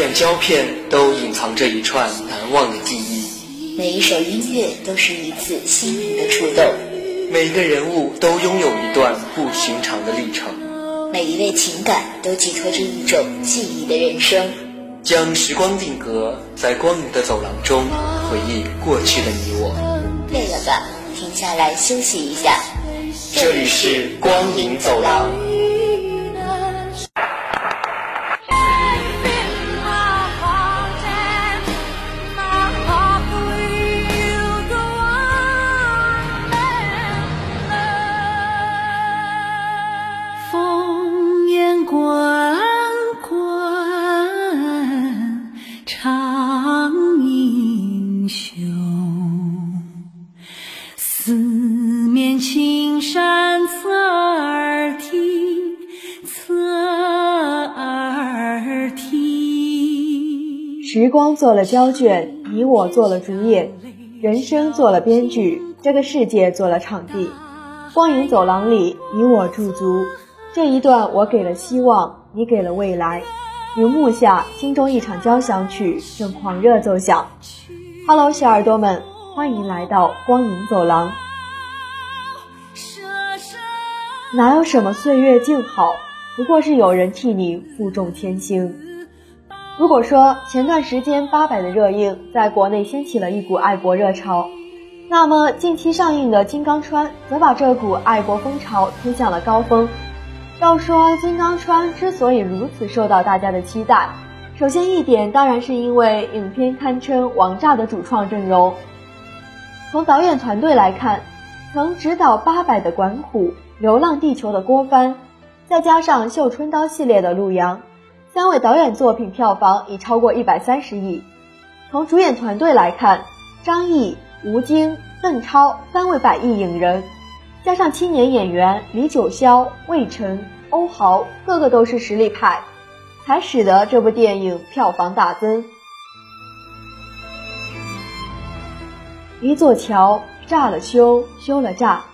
卷胶片都隐藏着一串难忘的记忆，每一首音乐都是一次心灵的触动，每一个人物都拥有一段不寻常的历程，每一位情感都寄托着一种记忆的人生。将时光定格在光影的走廊中，回忆过去的你我。累了吧，停下来休息一下。这里是光影走廊。时光做了胶卷，你我做了主演，人生做了编剧，这个世界做了场地。光影走廊里，你我驻足。这一段，我给了希望，你给了未来。荧幕下，心中一场交响曲正狂热奏响。Hello，小耳朵们，欢迎来到光影走廊。哪有什么岁月静好，不过是有人替你负重前行。如果说前段时间八佰的热映在国内掀起了一股爱国热潮，那么近期上映的《金刚川》则把这股爱国风潮推向了高峰。要说《金刚川》之所以如此受到大家的期待，首先一点当然是因为影片堪称王炸的主创阵容。从导演团队来看，曾执导八佰的管虎、《流浪地球》的郭帆，再加上《绣春刀》系列的陆阳。三位导演作品票房已超过一百三十亿。从主演团队来看，张译、吴京、邓超三位百亿影人，加上青年演员李九霄、魏晨、欧豪，个个都是实力派，才使得这部电影票房大增。一座桥炸了修，修了炸，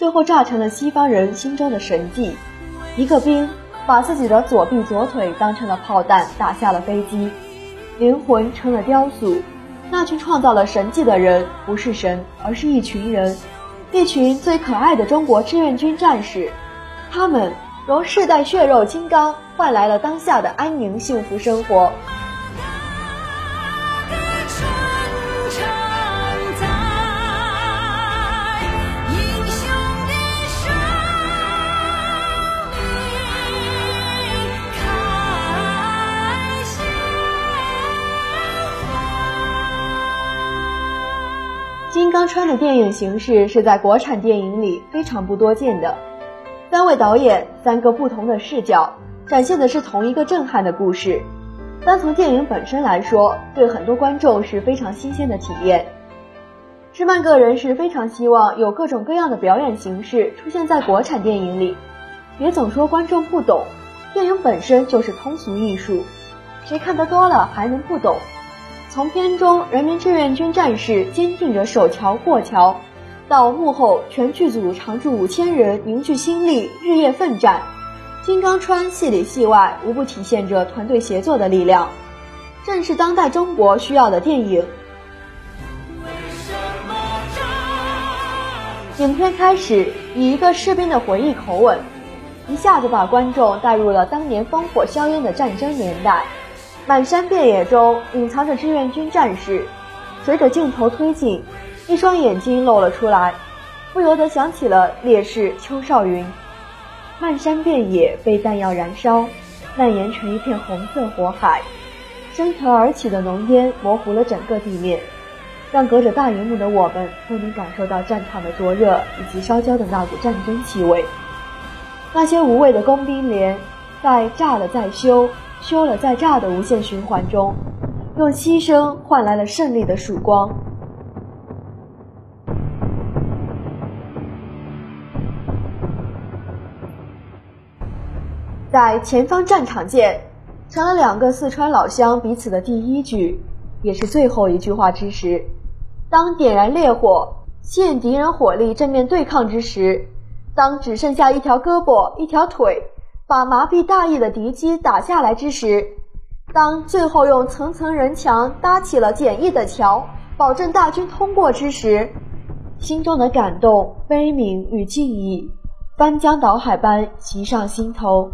最后炸成了西方人心中的神迹。一个兵。把自己的左臂、左腿当成了炮弹，打下了飞机，灵魂成了雕塑。那群创造了神迹的人，不是神，而是一群人，一群最可爱的中国志愿军战士。他们用世代血肉金刚换来了当下的安宁幸福生活。金刚川的电影形式是在国产电影里非常不多见的，三位导演，三个不同的视角，展现的是同一个震撼的故事。单从电影本身来说，对很多观众是非常新鲜的体验。芝曼个人是非常希望有各种各样的表演形式出现在国产电影里，别总说观众不懂，电影本身就是通俗艺术，谁看得多了还能不懂？从片中人民志愿军战士坚定着守桥过桥，到幕后全剧组常驻五千人凝聚心力日夜奋战，金刚川戏里戏外无不体现着团队协作的力量，正是当代中国需要的电影。影片开始以一个士兵的回忆口吻，一下子把观众带入了当年烽火硝烟的战争年代。满山遍野中隐藏着志愿军战士，随着镜头推进，一双眼睛露了出来，不由得想起了烈士邱少云。漫山遍野被弹药燃烧，蔓延成一片红色火海，升腾而起的浓烟模糊了整个地面，让隔着大荧幕的我们都能感受到战场的灼热以及烧焦的那股战争气味。那些无畏的工兵连，在炸了再修。修了再炸的无限循环中，用牺牲换来了胜利的曙光。在前方战场见，成了两个四川老乡彼此的第一句，也是最后一句话之时。当点燃烈火，吸引敌人火力正面对抗之时，当只剩下一条胳膊、一条腿。把麻痹大意的敌机打下来之时，当最后用层层人墙搭起了简易的桥，保证大军通过之时，心中的感动、悲悯与敬意，翻江倒海般袭上心头。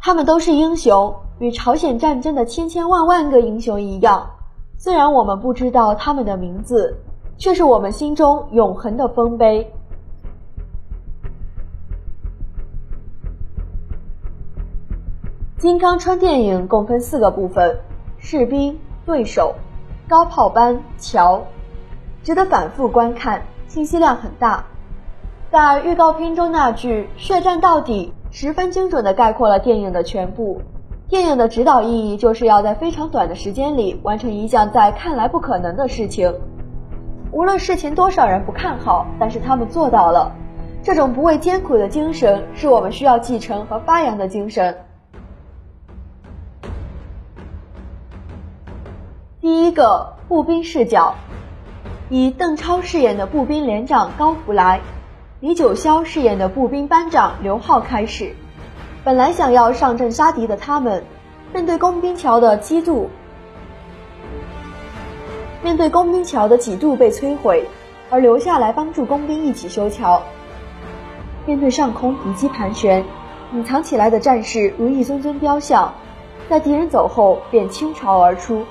他们都是英雄，与朝鲜战争的千千万万个英雄一样。虽然我们不知道他们的名字，却是我们心中永恒的丰碑。金刚川电影共分四个部分：士兵、对手、高炮班、桥，值得反复观看，信息量很大。在预告片中那句“血战到底”，十分精准地概括了电影的全部。电影的指导意义就是要在非常短的时间里完成一项在看来不可能的事情。无论事情多少人不看好，但是他们做到了。这种不畏艰苦的精神，是我们需要继承和发扬的精神。第一个步兵视角，以邓超饰演的步兵连长高福来，李九霄饰演的步兵班长刘浩开始。本来想要上阵杀敌的他们，面对工兵桥的几度，面对工兵桥的几度被摧毁，而留下来帮助工兵一起修桥。面对上空敌机盘旋，隐藏起来的战士如一尊尊雕像，在敌人走后便倾巢而出。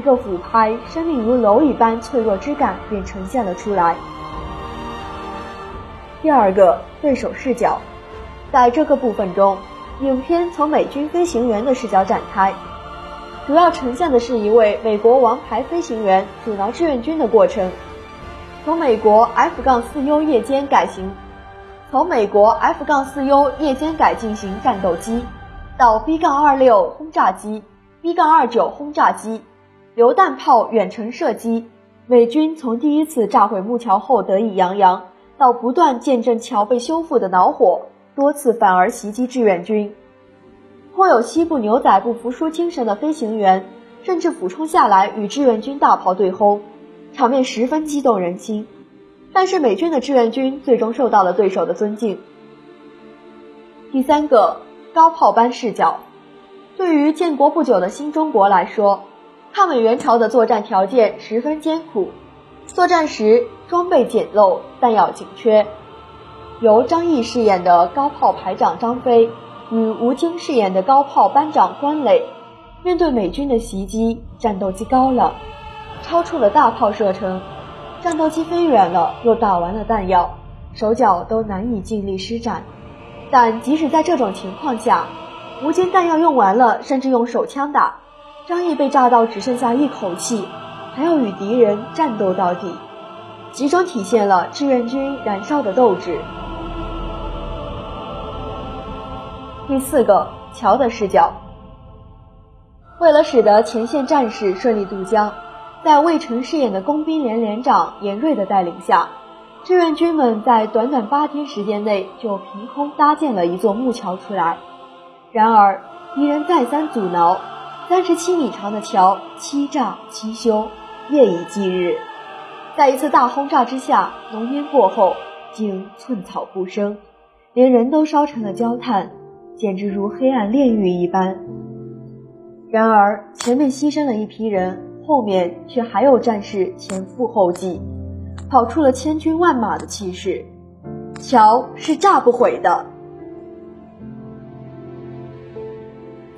一个俯拍，生命如蝼蚁般脆弱之感便呈现了出来。第二个对手视角，在这个部分中，影片从美军飞行员的视角展开，主要呈现的是一位美国王牌飞行员阻挠志愿军的过程，从美国 F-4U 夜间改型，从美国 F-4U 夜间改进型战斗机，到 B-26 轰炸机、B-29 轰炸机。榴弹炮远程射击，美军从第一次炸毁木桥后得意洋洋，到不断见证桥被修复的恼火，多次反而袭击志愿军，颇有西部牛仔不服输精神的飞行员，甚至俯冲下来与志愿军大炮对轰，场面十分激动人心。但是美军的志愿军最终受到了对手的尊敬。第三个高炮班视角，对于建国不久的新中国来说。抗美援朝的作战条件十分艰苦，作战时装备简陋，弹药紧缺。由张译饰演的高炮排长张飞与吴京饰演的高炮班长关磊，面对美军的袭击，战斗机高了，超出了大炮射程，战斗机飞远了，又打完了弹药，手脚都难以尽力施展。但即使在这种情况下，吴京弹药用完了，甚至用手枪打。张毅被炸到只剩下一口气，还要与敌人战斗到底，集中体现了志愿军燃烧的斗志。第四个桥的视角，为了使得前线战士顺利渡江，在魏晨饰演的工兵连连长严瑞的带领下，志愿军们在短短八天时间内就凭空搭建了一座木桥出来。然而敌人再三阻挠。三十七米长的桥，七炸七修，夜以继日，在一次大轰炸之下，浓烟过后竟寸草不生，连人都烧成了焦炭，简直如黑暗炼狱一般。然而前面牺牲了一批人，后面却还有战士前赴后继，跑出了千军万马的气势。桥是炸不毁的。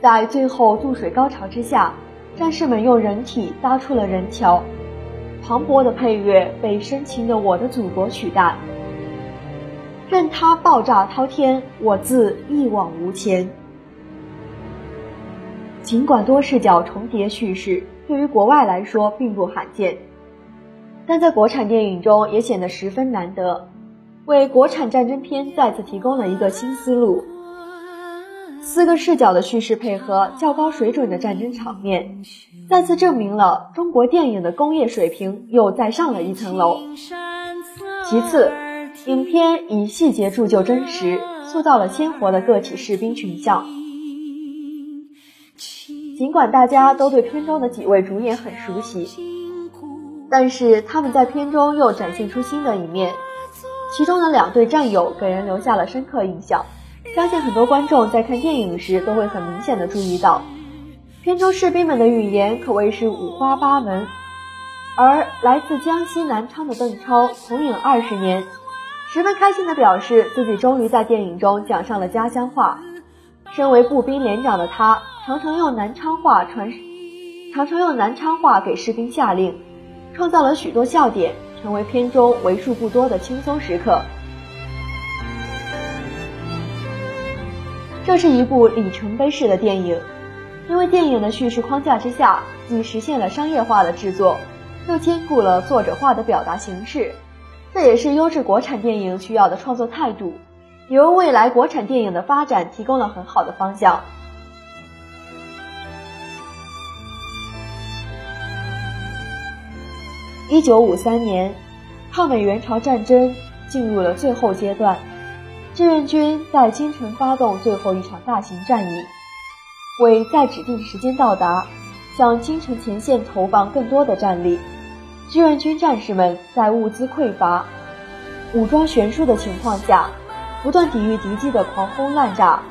在最后渡水高潮之下，战士们用人体搭出了人桥，磅礴的配乐被深情的《我的祖国》取代。任它爆炸滔天，我自一往无前。尽管多视角重叠叙事对于国外来说并不罕见，但在国产电影中也显得十分难得，为国产战争片再次提供了一个新思路。四个视角的叙事配合较高水准的战争场面，再次证明了中国电影的工业水平又再上了一层楼。其次，影片以细节铸就真实，塑造了鲜活的个体士兵群像。尽管大家都对片中的几位主演很熟悉，但是他们在片中又展现出新的一面。其中的两对战友给人留下了深刻印象。相信很多观众在看电影时都会很明显的注意到，片中士兵们的语言可谓是五花八门，而来自江西南昌的邓超从影二十年，十分开心地表示自己终于在电影中讲上了家乡话。身为步兵连长的他，常常用南昌话传，常常用南昌话给士兵下令，创造了许多笑点，成为片中为数不多的轻松时刻。这是一部里程碑式的电影，因为电影的叙事框架之下，既实现了商业化的制作，又兼顾了作者化的表达形式，这也是优质国产电影需要的创作态度。也为未来国产电影的发展提供了很好的方向。一九五三年，抗美援朝战争进入了最后阶段，志愿军在京城发动最后一场大型战役，为在指定时间到达，向京城前线投放更多的战力。志愿军战士们在物资匮乏、武装悬殊的情况下。不断抵御敌机的狂轰滥炸，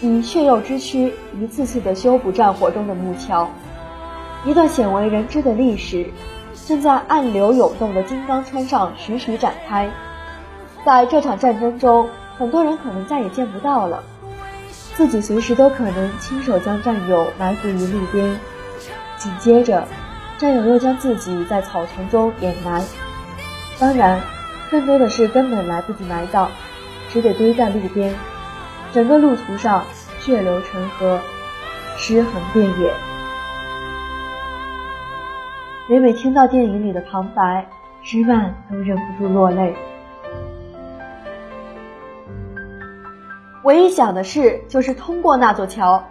以血肉之躯一次次的修补战火中的木桥。一段鲜为人知的历史，正在暗流涌动的金刚川上徐徐展开。在这场战争中，很多人可能再也见不到了，自己随时都可能亲手将战友埋伏于路边。紧接着，战友又将自己在草丛中掩埋。当然，更多的是根本来不及埋葬。只得堆在路边，整个路途上血流成河，尸横遍野。每每听到电影里的旁白，芝曼都忍不住落泪。唯一想的事就是通过那座桥，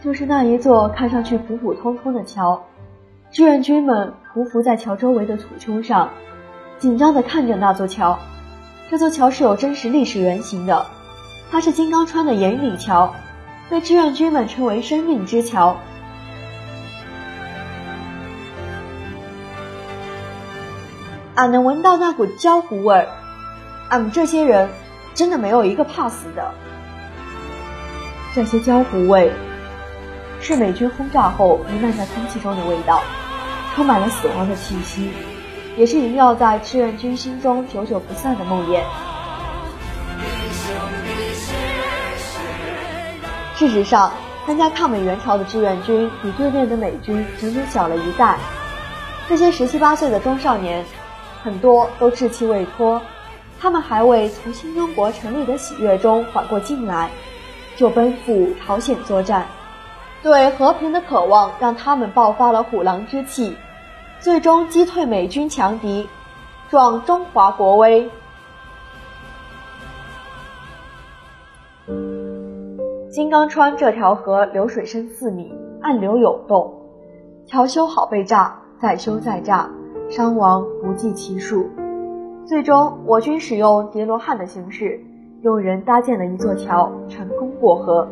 就是那一座看上去普普通通的桥。志愿军们匍匐在桥周围的土丘上，紧张地看着那座桥。这座桥是有真实历史原型的，它是金刚川的盐里桥，被志愿军们称为“生命之桥”。俺能闻到那股焦糊味儿，俺们这些人真的没有一个怕死的。这些焦糊味，是美军轰炸后弥漫在空气中的味道，充满了死亡的气息。也是萦绕在志愿军心中久久不散的梦魇。事实上，参加抗美援朝的志愿军比对面的美军整整小了一代。这些十七八岁的中少年，很多都稚气未脱，他们还未从新中国成立的喜悦中缓过劲来，就奔赴朝鲜作战。对和平的渴望让他们爆发了虎狼之气。最终击退美军强敌，壮中华国威。金刚川这条河流水深四米，暗流涌动，桥修好被炸，再修再炸，伤亡不计其数。最终，我军使用叠罗汉的形式，用人搭建了一座桥，成功过河。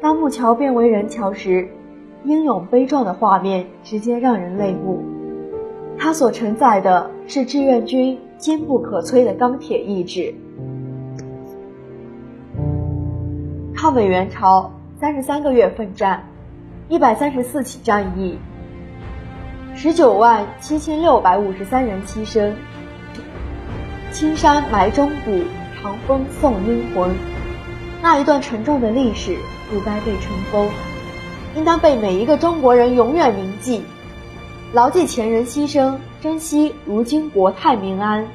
当木桥变为人桥时，英勇悲壮的画面直接让人泪目，它所承载的是志愿军坚不可摧的钢铁意志。抗美援朝三十三个月奋战，一百三十四起战役，十九万七千六百五十三人牺牲。青山埋忠骨，长风送英魂。那一段沉重的历史不该被尘封。应当被每一个中国人永远铭记，牢记前人牺牲，珍惜如今国泰民安。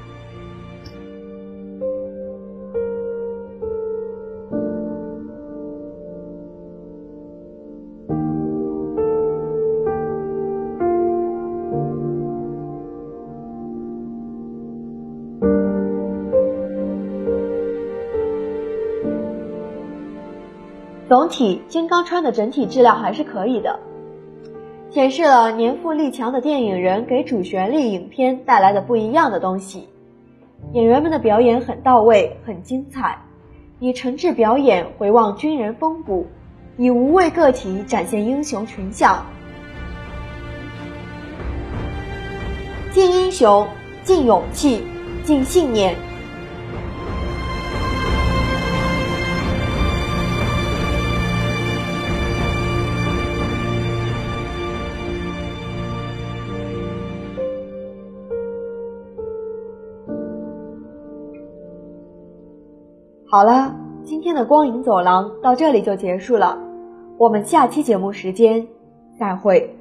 总体，金刚川的整体质量还是可以的，显示了年富力强的电影人给主旋律影片带来的不一样的东西。演员们的表演很到位，很精彩，以诚挚表演回望军人风骨，以无畏个体展现英雄群像。敬英雄，敬勇气，敬信念。好了，今天的光影走廊到这里就结束了，我们下期节目时间再会。